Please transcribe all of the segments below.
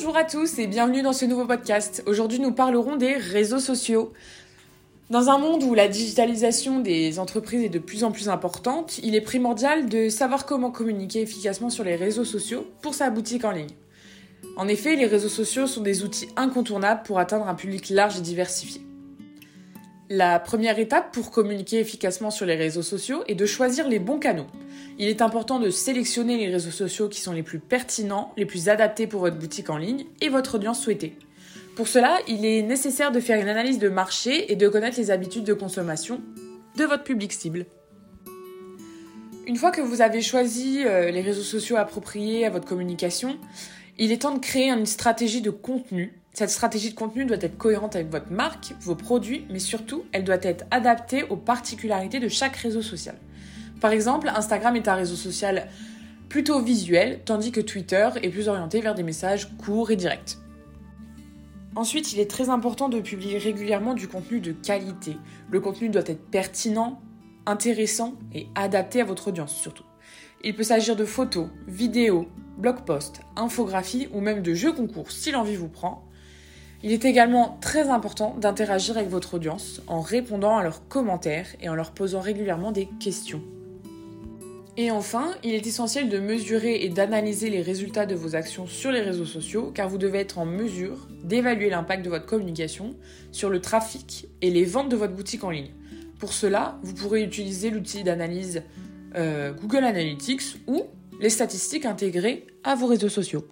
Bonjour à tous et bienvenue dans ce nouveau podcast. Aujourd'hui nous parlerons des réseaux sociaux. Dans un monde où la digitalisation des entreprises est de plus en plus importante, il est primordial de savoir comment communiquer efficacement sur les réseaux sociaux pour sa boutique en ligne. En effet, les réseaux sociaux sont des outils incontournables pour atteindre un public large et diversifié. La première étape pour communiquer efficacement sur les réseaux sociaux est de choisir les bons canaux. Il est important de sélectionner les réseaux sociaux qui sont les plus pertinents, les plus adaptés pour votre boutique en ligne et votre audience souhaitée. Pour cela, il est nécessaire de faire une analyse de marché et de connaître les habitudes de consommation de votre public cible. Une fois que vous avez choisi euh, les réseaux sociaux appropriés à votre communication, il est temps de créer une stratégie de contenu cette stratégie de contenu doit être cohérente avec votre marque, vos produits, mais surtout, elle doit être adaptée aux particularités de chaque réseau social. Par exemple, Instagram est un réseau social plutôt visuel, tandis que Twitter est plus orienté vers des messages courts et directs. Ensuite, il est très important de publier régulièrement du contenu de qualité. Le contenu doit être pertinent, intéressant et adapté à votre audience surtout. Il peut s'agir de photos, vidéos, blog posts, infographies ou même de jeux concours si l'envie vous prend. Il est également très important d'interagir avec votre audience en répondant à leurs commentaires et en leur posant régulièrement des questions. Et enfin, il est essentiel de mesurer et d'analyser les résultats de vos actions sur les réseaux sociaux car vous devez être en mesure d'évaluer l'impact de votre communication sur le trafic et les ventes de votre boutique en ligne. Pour cela, vous pourrez utiliser l'outil d'analyse euh, Google Analytics ou les statistiques intégrées à vos réseaux sociaux.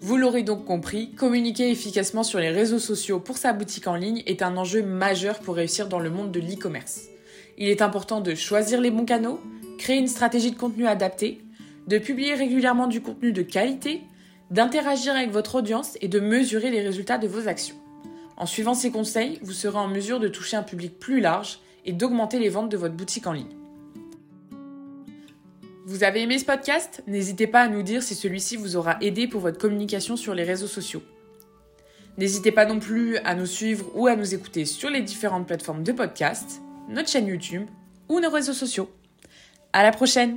Vous l'aurez donc compris, communiquer efficacement sur les réseaux sociaux pour sa boutique en ligne est un enjeu majeur pour réussir dans le monde de l'e-commerce. Il est important de choisir les bons canaux, créer une stratégie de contenu adaptée, de publier régulièrement du contenu de qualité, d'interagir avec votre audience et de mesurer les résultats de vos actions. En suivant ces conseils, vous serez en mesure de toucher un public plus large et d'augmenter les ventes de votre boutique en ligne. Vous avez aimé ce podcast? N'hésitez pas à nous dire si celui-ci vous aura aidé pour votre communication sur les réseaux sociaux. N'hésitez pas non plus à nous suivre ou à nous écouter sur les différentes plateformes de podcast, notre chaîne YouTube ou nos réseaux sociaux. À la prochaine